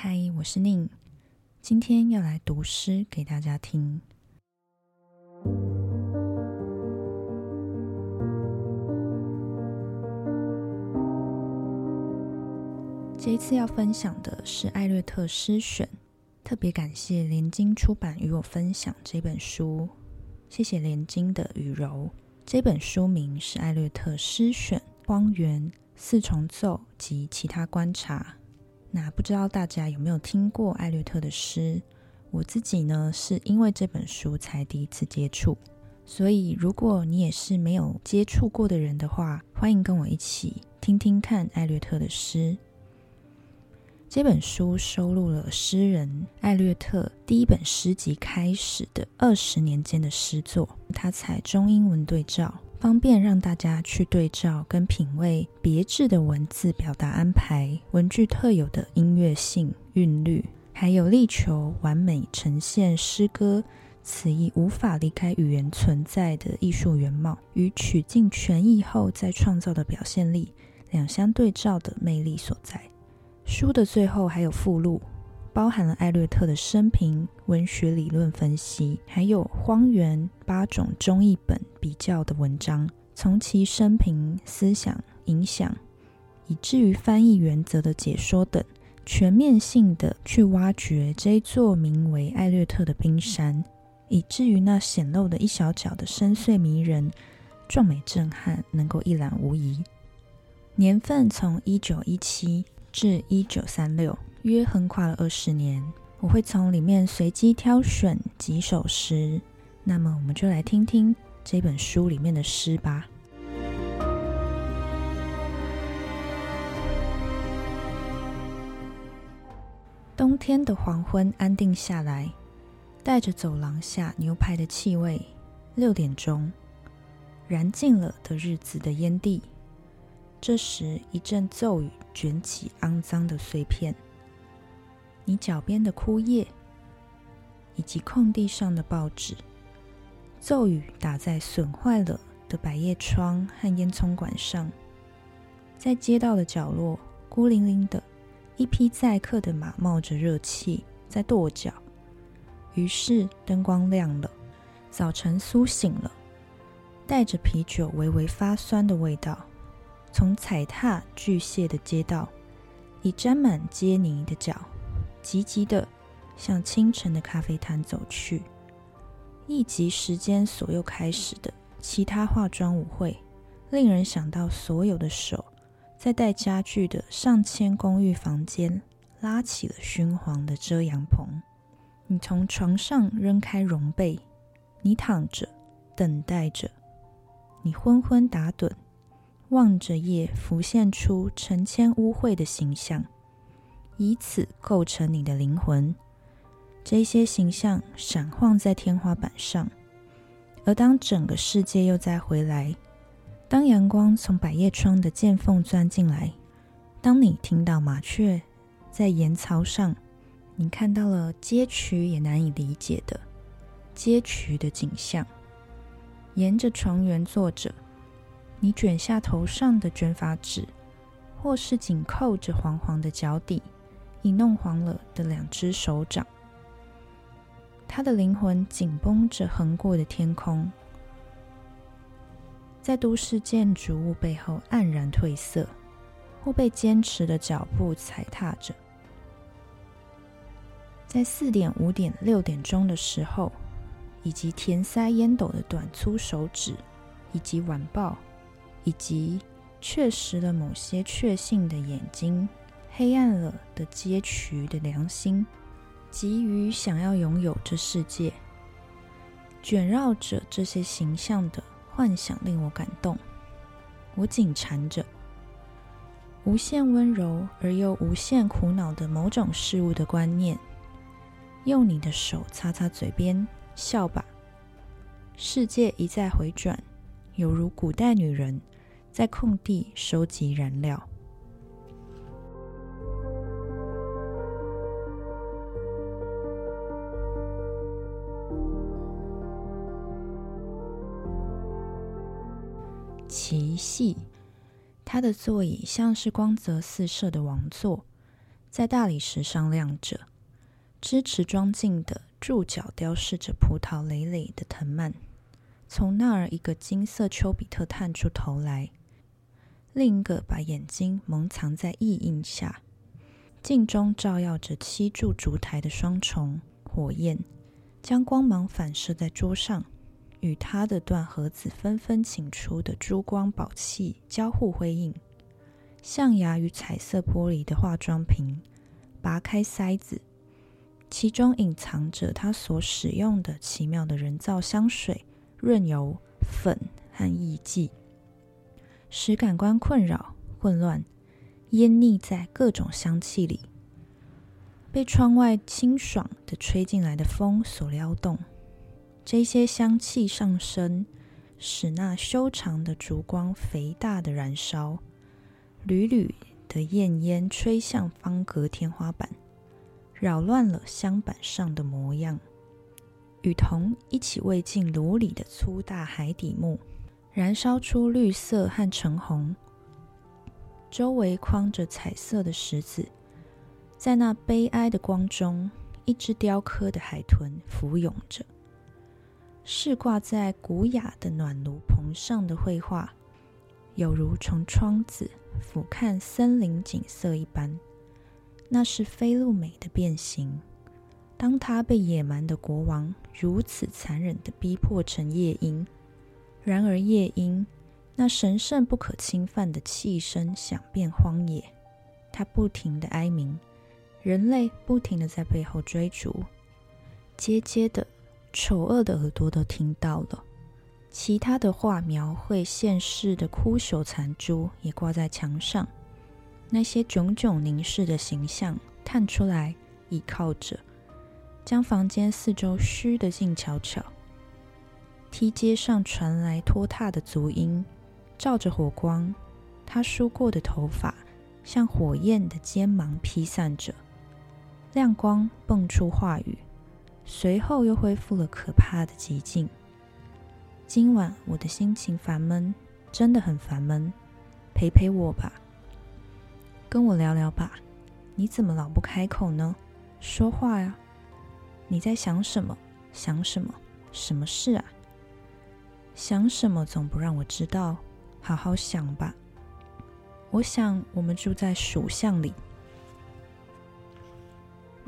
嗨，我是宁，今天要来读诗给大家听。这一次要分享的是艾略特诗选，特别感谢联经出版与我分享这本书，谢谢联经的雨柔。这本书名是《艾略特诗选：荒原四重奏及其他观察》。那不知道大家有没有听过艾略特的诗？我自己呢，是因为这本书才第一次接触。所以，如果你也是没有接触过的人的话，欢迎跟我一起听听看艾略特的诗。这本书收录了诗人艾略特第一本诗集开始的二十年间的诗作，他采中英文对照。方便让大家去对照跟品味别致的文字表达安排，文句特有的音乐性韵律，还有力求完美呈现诗歌此意无法离开语言存在的艺术原貌，与取尽全意后再创造的表现力两相对照的魅力所在。书的最后还有附录。包含了艾略特的生平、文学理论分析，还有《荒原》八种中译本比较的文章，从其生平、思想、影响，以至于翻译原则的解说等，全面性的去挖掘这座名为艾略特的冰山，以至于那显露的一小角的深邃迷人、壮美震撼，能够一览无遗。年份从一九一七至一九三六。约横跨了二十年，我会从里面随机挑选几首诗。那么，我们就来听听这本书里面的诗吧。冬天的黄昏安定下来，带着走廊下牛排的气味。六点钟，燃尽了的日子的烟蒂。这时，一阵骤雨卷起肮脏的碎片。你脚边的枯叶，以及空地上的报纸，骤雨打在损坏了的百叶窗和烟囱管上。在街道的角落，孤零零的一匹载客的马冒着热气在跺脚。于是灯光亮了，早晨苏醒了，带着啤酒微微发酸的味道，从踩踏巨蟹的街道，已沾满街泥的脚。急急的向清晨的咖啡摊走去，一集时间所又开始的其他化妆舞会，令人想到所有的手在带家具的上千公寓房间拉起了熏黄的遮阳棚。你从床上扔开绒被，你躺着等待着，你昏昏打盹，望着夜浮现出成千污秽的形象。以此构成你的灵魂。这些形象闪晃在天花板上，而当整个世界又再回来，当阳光从百叶窗的间缝钻进来，当你听到麻雀在岩槽上，你看到了街渠也难以理解的街渠的景象。沿着床缘坐着，你卷下头上的卷发纸，或是紧扣着黄黄的脚底。已弄黄了的两只手掌，他的灵魂紧绷着横过的天空，在都市建筑物背后黯然褪色，或被坚持的脚步踩踏着。在四点、五点、六点钟的时候，以及填塞烟斗的短粗手指，以及晚报，以及确实了某些确信的眼睛。黑暗了的街渠的良心，急于想要拥有这世界，卷绕着这些形象的幻想令我感动。我紧缠着无限温柔而又无限苦恼的某种事物的观念，用你的手擦擦嘴边，笑吧。世界一再回转，犹如古代女人在空地收集燃料。细，他的座椅像是光泽四射的王座，在大理石上亮着，支持装进的柱脚雕饰着葡萄累累的藤蔓。从那儿，一个金色丘比特探出头来，另一个把眼睛蒙藏在意印下。镜中照耀着七柱烛台的双重火焰，将光芒反射在桌上，与他的断盒子纷纷请出的珠光宝气交互辉映。象牙与彩色玻璃的化妆瓶，拔开塞子，其中隐藏着他所使用的奇妙的人造香水、润油、粉和艺伎，使感官困扰、混乱。淹溺在各种香气里，被窗外清爽的吹进来的风所撩动。这些香气上升，使那修长的烛光肥大的燃烧，缕缕的焰烟吹向方格天花板，扰乱了香板上的模样。与同一起喂进炉里的粗大海底木，燃烧出绿色和橙红。周围框着彩色的石子，在那悲哀的光中，一只雕刻的海豚浮涌着。是挂在古雅的暖炉棚上的绘画，有如从窗子俯瞰森林景色一般。那是菲路美的变形，当他被野蛮的国王如此残忍地逼迫成夜莺。然而夜莺。那神圣不可侵犯的气声响遍荒野，它不停的哀鸣，人类不停的在背后追逐，结结的丑恶的耳朵都听到了。其他的画描绘现世的枯朽残株也挂在墙上，那些炯炯凝视的形象探出来，倚靠着，将房间四周虚的静悄悄。梯阶上传来拖沓的足音。照着火光，他梳过的头发像火焰的尖芒披散着，亮光蹦出话语，随后又恢复了可怕的寂静。今晚我的心情烦闷，真的很烦闷，陪陪我吧，跟我聊聊吧。你怎么老不开口呢？说话呀！你在想什么？想什么？什么事啊？想什么总不让我知道。好好想吧。我想，我们住在蜀巷里，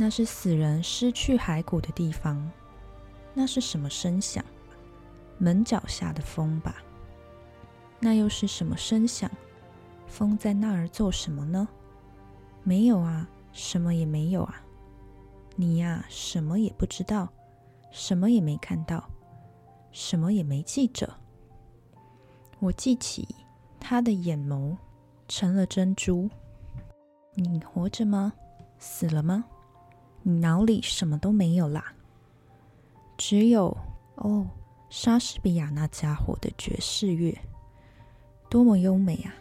那是死人失去骸骨的地方。那是什么声响？门脚下的风吧。那又是什么声响？风在那儿做什么呢？没有啊，什么也没有啊。你呀，什么也不知道，什么也没看到，什么也没记着。我记起他的眼眸成了珍珠。你活着吗？死了吗？你脑里什么都没有啦，只有哦，莎士比亚那家伙的爵士乐，多么优美啊，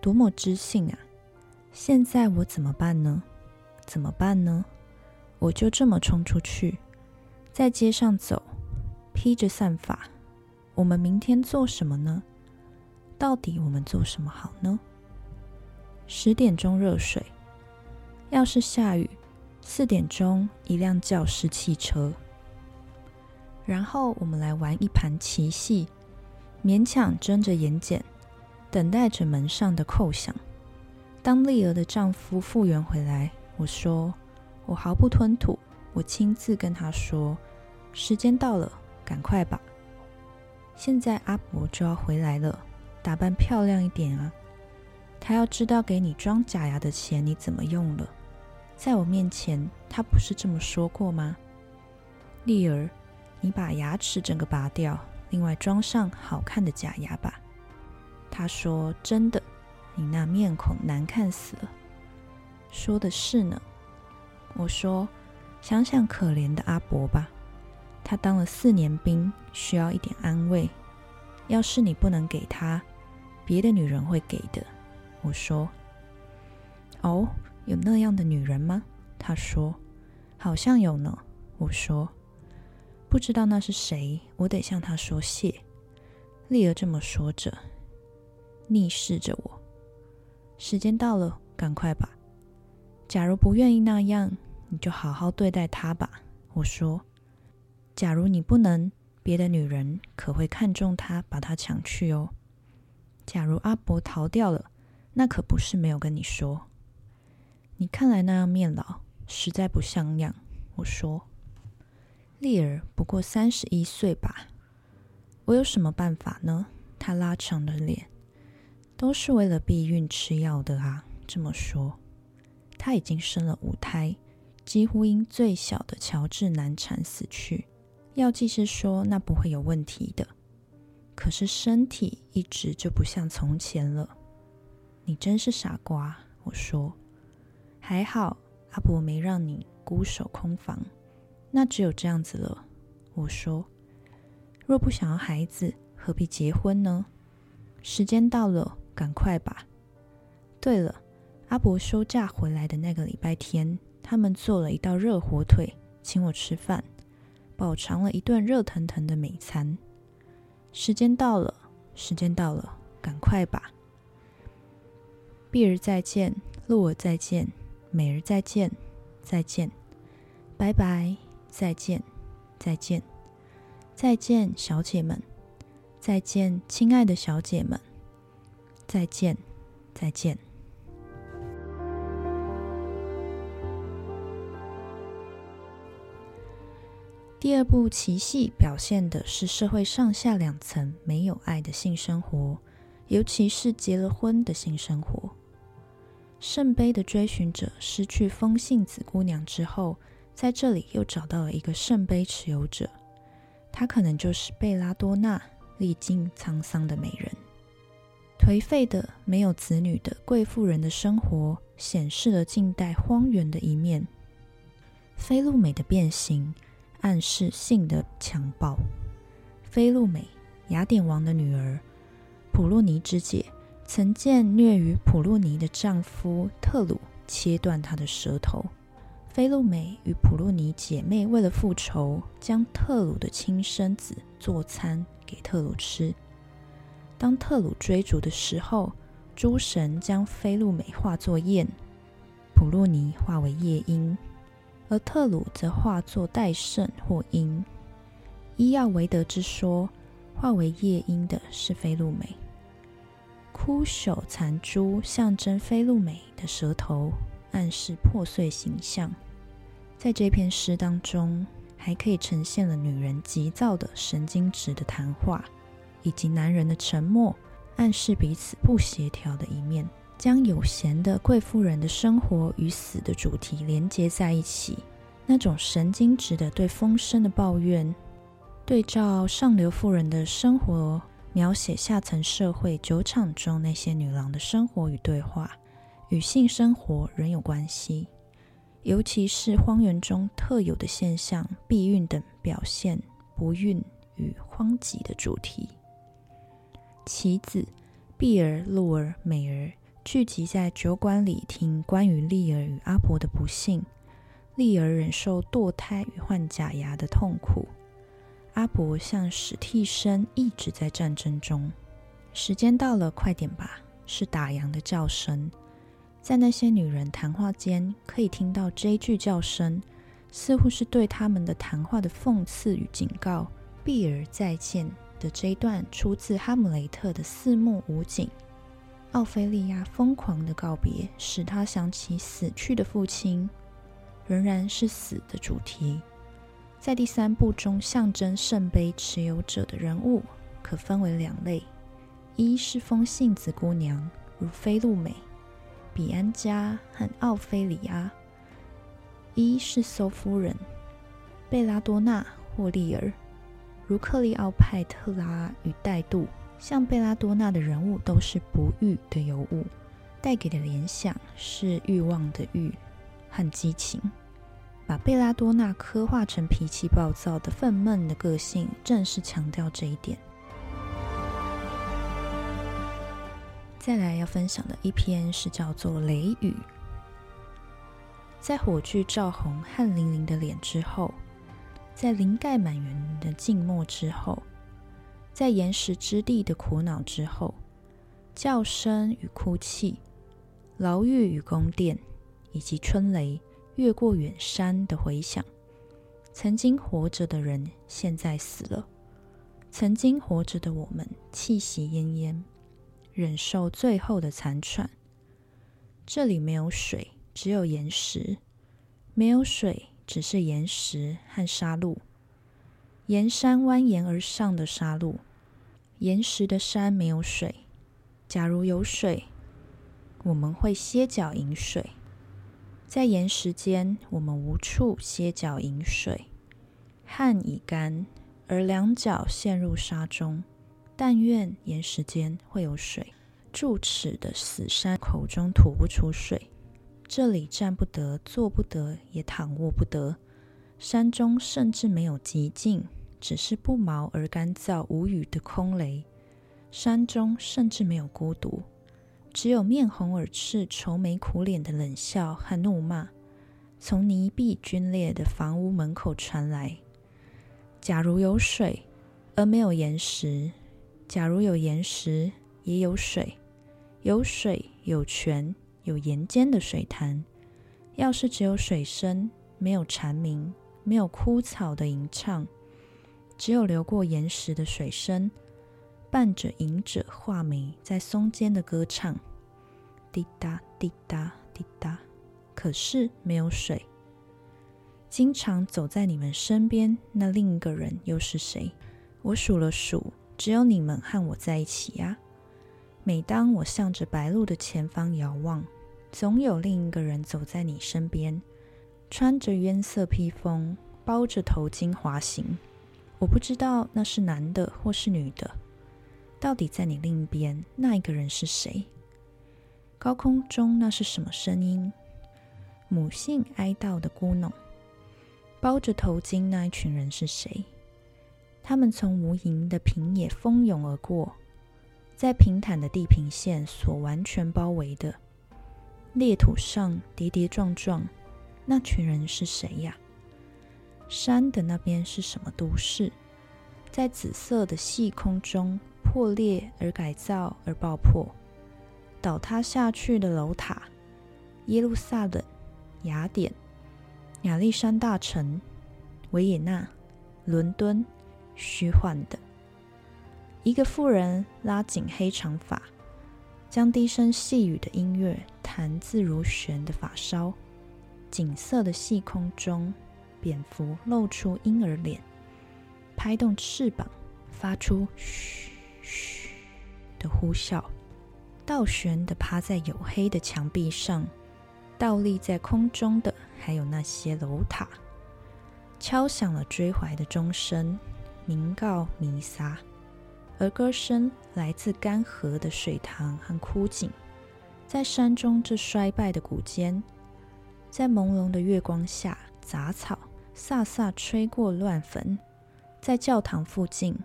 多么知性啊！现在我怎么办呢？怎么办呢？我就这么冲出去，在街上走，披着散发。我们明天做什么呢？到底我们做什么好呢？十点钟热水，要是下雨，四点钟一辆教师汽车。然后我们来玩一盘棋戏，勉强睁着眼睑，等待着门上的叩响。当丽儿的丈夫复原回来，我说：“我毫不吞吐，我亲自跟他说，时间到了，赶快吧。现在阿伯就要回来了。”打扮漂亮一点啊！他要知道给你装假牙的钱你怎么用了。在我面前，他不是这么说过吗？丽儿，你把牙齿整个拔掉，另外装上好看的假牙吧。他说：“真的，你那面孔难看死了。”说的是呢。我说：“想想可怜的阿伯吧，他当了四年兵，需要一点安慰。要是你不能给他。”别的女人会给的，我说。哦，有那样的女人吗？他说，好像有呢。我说，不知道那是谁，我得向他说谢。丽儿这么说着，逆视着我。时间到了，赶快吧。假如不愿意那样，你就好好对待他吧。我说：“假如你不能，别的女人可会看中他，把他抢去哦。假如阿伯逃掉了，那可不是没有跟你说。你看来那样面老，实在不像样。”我说：“丽儿不过三十一岁吧，我有什么办法呢？”他拉长了脸，都是为了避孕吃药的啊。这么说，他已经生了五胎，几乎因最小的乔治难产死去。药剂师说那不会有问题的，可是身体一直就不像从前了。你真是傻瓜，我说。还好阿伯没让你孤守空房，那只有这样子了。我说，若不想要孩子。何必结婚呢？时间到了，赶快吧。对了，阿伯休假回来的那个礼拜天，他们做了一道热火腿，请我吃饭，饱尝了一顿热腾腾的美餐。时间到了，时间到了，赶快吧。碧儿再见，露儿再见，美儿再见，再见，拜拜，再见，再见，再见，小姐们。再见，亲爱的小姐们！再见，再见。第二部奇戏表现的是社会上下两层没有爱的性生活，尤其是结了婚的性生活。圣杯的追寻者失去风信子姑娘之后，在这里又找到了一个圣杯持有者，她可能就是贝拉多娜。历经沧桑的美人，颓废的、没有子女的贵妇人的生活，显示了近代荒原的一面。菲露美的变形，暗示性的强暴。菲露美，雅典王的女儿，普洛尼之姐，曾见虐于普洛尼的丈夫特鲁切断她的舌头。菲露美与普洛尼姐妹为了复仇，将特鲁的亲生子做餐。给特鲁吃。当特鲁追逐的时候，诸神将菲露美化作燕，普洛尼化为夜莺，而特鲁则化作戴胜或鹰。依亚维德之说，化为夜莺的是菲露美。枯朽残珠象征菲露美的舌头，暗示破碎形象。在这篇诗当中。还可以呈现了女人急躁的神经质的谈话，以及男人的沉默，暗示彼此不协调的一面，将有闲的贵妇人的生活与死的主题连接在一起。那种神经质的对风声的抱怨，对照上流妇人的生活，描写下层社会酒场中那些女郎的生活与对话，与性生活仍有关系。尤其是荒原中特有的现象，避孕等表现不孕与荒疾的主题。棋子、碧儿、露儿、美儿聚集在酒馆里，听关于丽儿与阿婆的不幸。丽儿忍受堕胎与换假牙的痛苦，阿伯像史替身，一直在战争中。时间到了，快点吧！是打烊的叫声。在那些女人谈话间，可以听到这句叫声，似乎是对他们的谈话的讽刺与警告。碧儿再见的这一段出自《哈姆雷特》的四幕五景。奥菲利亚疯狂的告别，使他想起死去的父亲，仍然是死的主题。在第三部中，象征圣杯持有者的人物可分为两类：一是风信子姑娘，如菲露美。比安加和奥菲里亚，一是搜夫人贝拉多纳或利尔，如克利奥派特拉与戴杜，像贝拉多纳的人物都是不欲的尤物，带给的联想是欲望的欲和激情。把贝拉多纳刻画成脾气暴躁的愤懑的个性，正是强调这一点。再来要分享的一篇是叫做《雷雨》。在火炬照红汗淋淋的脸之后，在林盖满园的静默之后，在岩石之地的苦恼之后，叫声与哭泣，牢狱与宫殿，以及春雷越过远山的回响。曾经活着的人，现在死了；曾经活着的我们，气息奄奄，忍受最后的残喘。这里没有水，只有岩石；没有水，只是岩石和沙路。沿山蜿蜒而上的沙路，岩石的山没有水。假如有水，我们会歇脚饮水。在岩石间，我们无处歇脚饮水。汗已干，而两脚陷入沙中。但愿岩石间会有水。住齿的死山口中吐不出水。这里站不得，坐不得，也躺卧不得。山中甚至没有寂静，只是不毛而干燥无语的空雷。山中甚至没有孤独，只有面红耳赤、愁眉苦脸的冷笑和怒骂，从泥壁龟裂的房屋门口传来。假如有水，而没有岩石；假如有岩石，也有水；有水，有泉，有岩间的水潭。要是只有水声，没有蝉鸣，没有枯草的吟唱，只有流过岩石的水声。伴着隐者画眉在松间的歌唱，滴答滴答滴答。可是没有水。经常走在你们身边那另一个人又是谁？我数了数，只有你们和我在一起呀。每当我向着白鹭的前方遥望，总有另一个人走在你身边，穿着渊色披风，包着头巾滑行。我不知道那是男的或是女的。到底在你另一边那一个人是谁？高空中那是什么声音？母性哀悼的咕哝。包着头巾那一群人是谁？他们从无垠的平野蜂拥而过，在平坦的地平线所完全包围的裂土上跌跌撞撞。那群人是谁呀？山的那边是什么都市？在紫色的细空中。破裂而改造而爆破，倒塌下去的楼塔，耶路撒冷、雅典、亚历山大城、维也纳、伦敦，虚幻的。一个妇人拉紧黑长发，将低声细语的音乐弹自如弦的发梢。景色的细空中，蝙蝠露出婴儿脸，拍动翅膀，发出嘘。嘘的呼啸，倒悬的趴在黝黑的墙壁上，倒立在空中的还有那些楼塔，敲响了追怀的钟声，鸣告弥撒，而歌声来自干涸的水塘和枯井，在山中这衰败的谷间，在朦胧的月光下，杂草飒飒吹过乱坟，在教堂附近。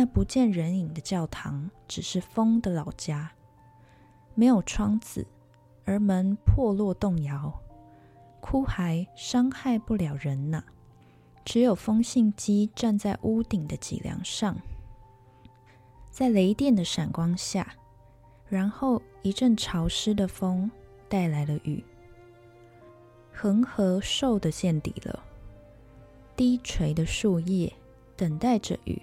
那不见人影的教堂，只是风的老家，没有窗子，而门破落动摇。哭孩伤害不了人呐，只有风信机站在屋顶的脊梁上，在雷电的闪光下，然后一阵潮湿的风带来了雨。恒河瘦的见底了，低垂的树叶等待着雨。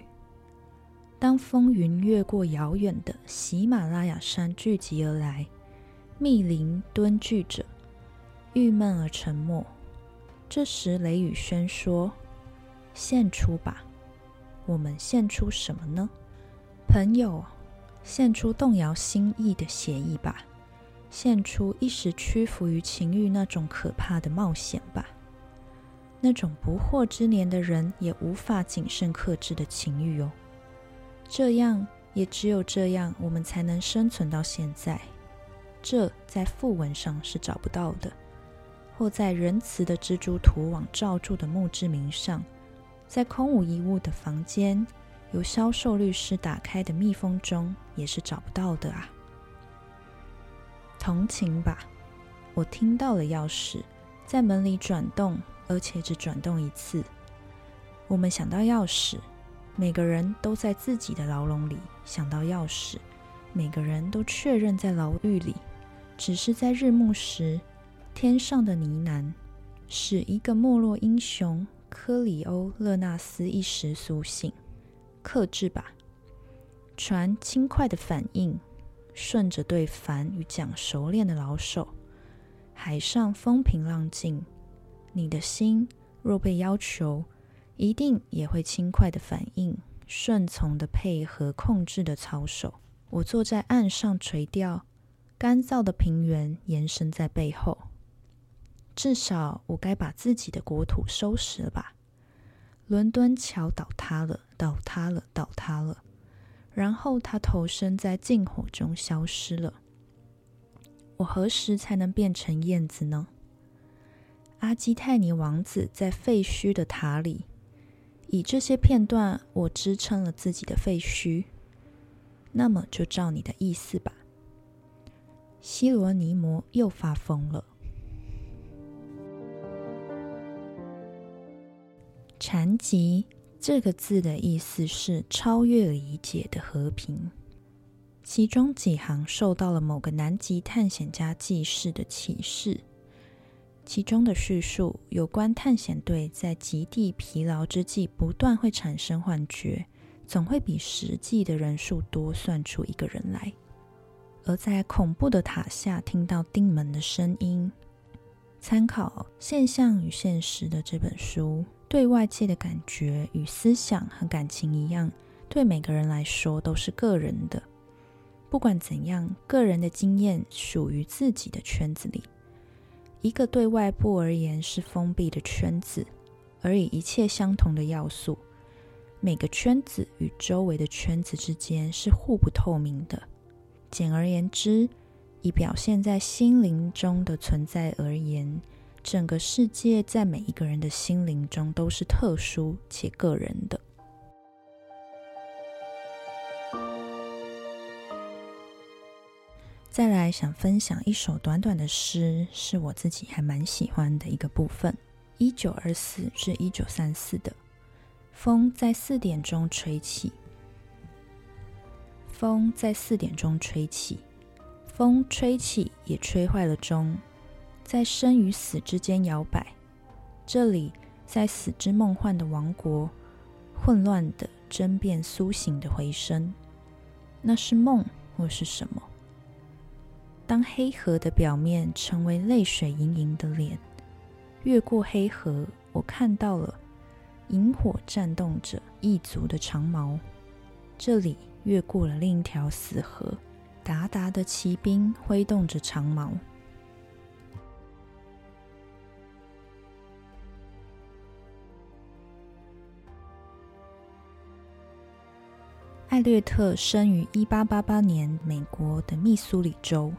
当风云越过遥远的喜马拉雅山聚集而来，密林蹲踞着，郁闷而沉默。这时，雷雨轩说：“献出吧，我们献出什么呢？朋友，献出动摇心意的协议吧，献出一时屈服于情欲那种可怕的冒险吧，那种不惑之年的人也无法谨慎克制的情欲哦。”这样，也只有这样，我们才能生存到现在。这在副文上是找不到的，或在仁慈的蜘蛛图网罩住的墓志铭上，在空无一物的房间，由销售律师打开的密封中，也是找不到的啊。同情吧，我听到了钥匙在门里转动，而且只转动一次。我们想到钥匙。每个人都在自己的牢笼里想到钥匙，每个人都确认在牢狱里，只是在日暮时，天上的呢喃，使一个没落英雄科里欧勒纳斯一时苏醒。克制吧，船轻快的反应，顺着对帆与桨熟练的老手，海上风平浪静。你的心若被要求，一定也会轻快的反应，顺从的配合控制的操守。我坐在岸上垂钓。干燥的平原延伸在背后，至少我该把自己的国土收拾了吧？伦敦桥倒塌了，倒塌了，倒塌了，然后他投身在禁火中消失了。我何时才能变成燕子呢？阿基泰尼王子在废墟的塔里，以这些片段我支撑了自己的废墟。那么就照你的意思吧。西罗尼摩又发疯了。禅极这个字的意思是超越理解的和平。其中几行受到了某个南极探险家记事的启示。其中的叙述有关探险队在极地疲劳之际，不断会产生幻觉，总会比实际的人数多算出一个人来。而在恐怖的塔下听到钉门的声音。参考《现象与现实》的这本书，对外界的感觉与思想和感情一样，对每个人来说都是个人的。不管怎样，个人的经验属于自己的圈子里。一个对外部而言是封闭的圈子，而以一切相同的要素，每个圈子与周围的圈子之间是互不透明的。简而言之，以表现在心灵中的存在而言，整个世界在每一个人的心灵中都是特殊且个人的。再来，想分享一首短短的诗，是我自己还蛮喜欢的一个部分。一九二四至一九三四的风在四点钟吹起。风在四点钟吹起，风吹起也吹坏了钟，在生与死之间摇摆。这里，在死之梦幻的王国，混乱的争辩苏醒的回声，那是梦或是什么？当黑河的表面成为泪水盈盈的脸，越过黑河，我看到了萤火颤动着异族的长矛。这里。越过了另一条死河，达达的骑兵挥动着长矛。艾略特生于一八八八年美国的密苏里州，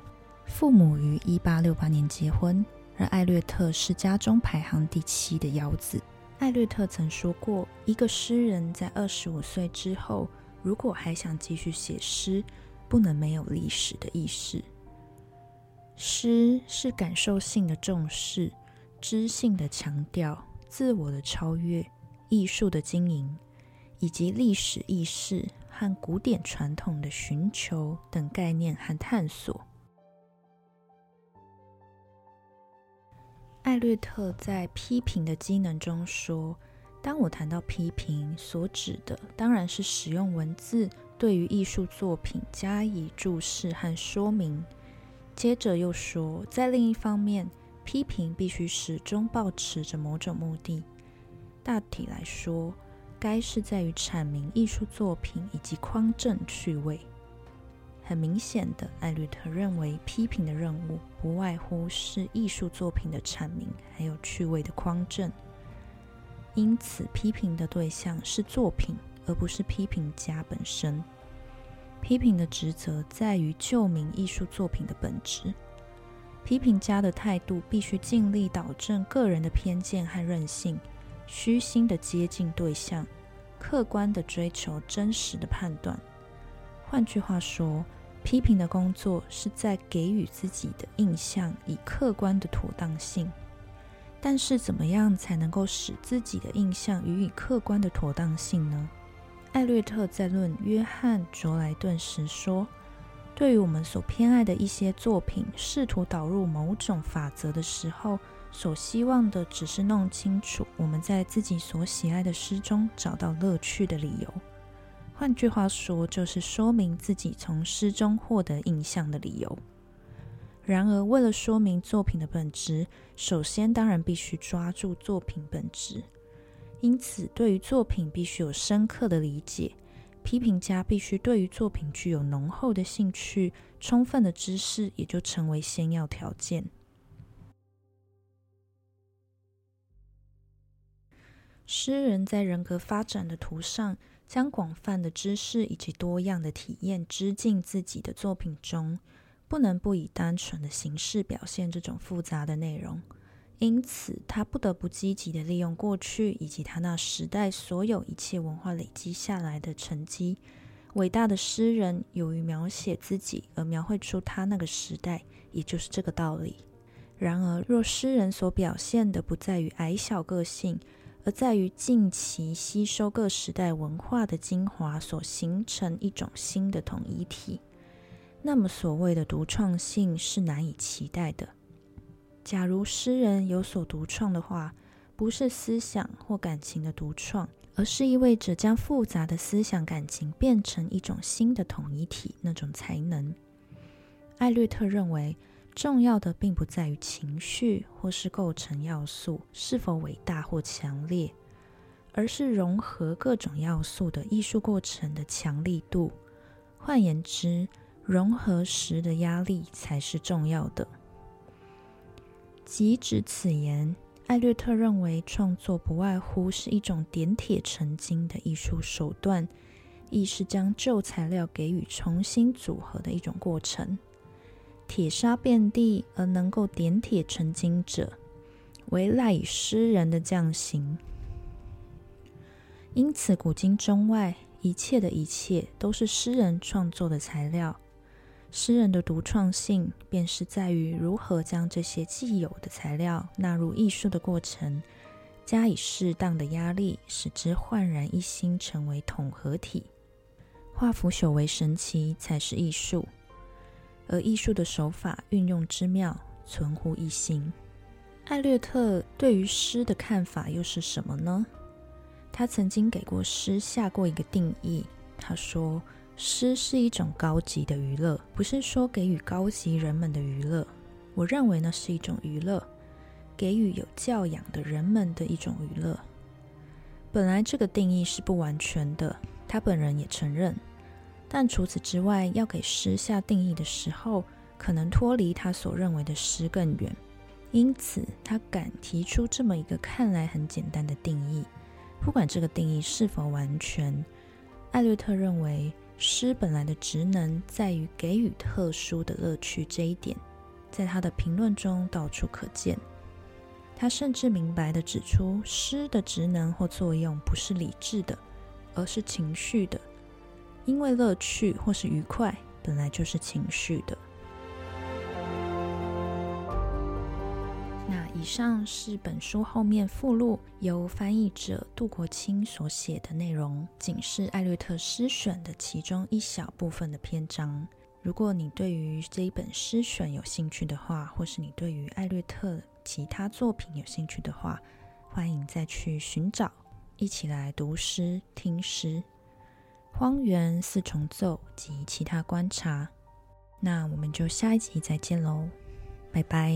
父母于一八六八年结婚，而艾略特是家中排行第七的幺子。艾略特曾说过：“一个诗人在二十五岁之后。”如果还想继续写诗，不能没有历史的意识。诗是感受性的重视，知性的强调，自我的超越，艺术的经营，以及历史意识和古典传统的寻求等概念和探索。艾略特在批评的机能中说。当我谈到批评，所指的当然是使用文字对于艺术作品加以注释和说明。接着又说，在另一方面，批评必须始终保持着某种目的。大体来说，该是在于阐明艺术作品以及匡正趣味。很明显的，艾略特认为，批评的任务不外乎是艺术作品的阐明，还有趣味的匡正。因此，批评的对象是作品，而不是批评家本身。批评的职责在于救明艺术作品的本质。批评家的态度必须尽力导正个人的偏见和任性，虚心的接近对象，客观的追求真实的判断。换句话说，批评的工作是在给予自己的印象以客观的妥当性。但是，怎么样才能够使自己的印象予以客观的妥当性呢？艾略特在论约翰·卓莱顿时说：“对于我们所偏爱的一些作品，试图导入某种法则的时候，所希望的只是弄清楚我们在自己所喜爱的诗中找到乐趣的理由。换句话说，就是说明自己从诗中获得印象的理由。然而，为了说明作品的本质，首先当然必须抓住作品本质。因此，对于作品必须有深刻的理解。批评家必须对于作品具有浓厚的兴趣，充分的知识也就成为先要条件。诗人在人格发展的途上，将广泛的知识以及多样的体验织进自己的作品中，不能不以单纯的形式表现这种复杂的内容。因此，他不得不积极的利用过去以及他那时代所有一切文化累积下来的成绩。伟大的诗人由于描写自己而描绘出他那个时代，也就是这个道理。然而，若诗人所表现的不在于矮小个性，而在于近期吸收各时代文化的精华，所形成一种新的统一体，那么所谓的独创性是难以期待的。假如诗人有所独创的话，不是思想或感情的独创，而是意味着将复杂的思想感情变成一种新的统一体那种才能。艾略特认为，重要的并不在于情绪或是构成要素是否伟大或强烈，而是融合各种要素的艺术过程的强力度。换言之，融合时的压力才是重要的。即指此言，艾略特认为创作不外乎是一种点铁成金的艺术手段，亦是将旧材料给予重新组合的一种过程。铁砂遍地而能够点铁成金者，为赖以诗人的匠心。因此，古今中外一切的一切，都是诗人创作的材料。诗人的独创性，便是在于如何将这些既有的材料纳入艺术的过程，加以适当的压力，使之焕然一新，成为统合体。化腐朽为神奇，才是艺术。而艺术的手法运用之妙，存乎一心。艾略特对于诗的看法又是什么呢？他曾经给过诗下过一个定义，他说。诗是一种高级的娱乐，不是说给予高级人们的娱乐。我认为那是一种娱乐，给予有教养的人们的一种娱乐。本来这个定义是不完全的，他本人也承认。但除此之外，要给诗下定义的时候，可能脱离他所认为的诗更远。因此，他敢提出这么一个看来很简单的定义。不管这个定义是否完全，艾略特认为。诗本来的职能在于给予特殊的乐趣，这一点在他的评论中到处可见。他甚至明白地指出，诗的职能或作用不是理智的，而是情绪的，因为乐趣或是愉快本来就是情绪的。那以上是本书后面附录由翻译者杜国清所写的内容，仅是艾略特诗选的其中一小部分的篇章。如果你对于这一本诗选有兴趣的话，或是你对于艾略特其他作品有兴趣的话，欢迎再去寻找，一起来读诗、听诗、荒原四重奏及其他观察。那我们就下一集再见喽拜拜。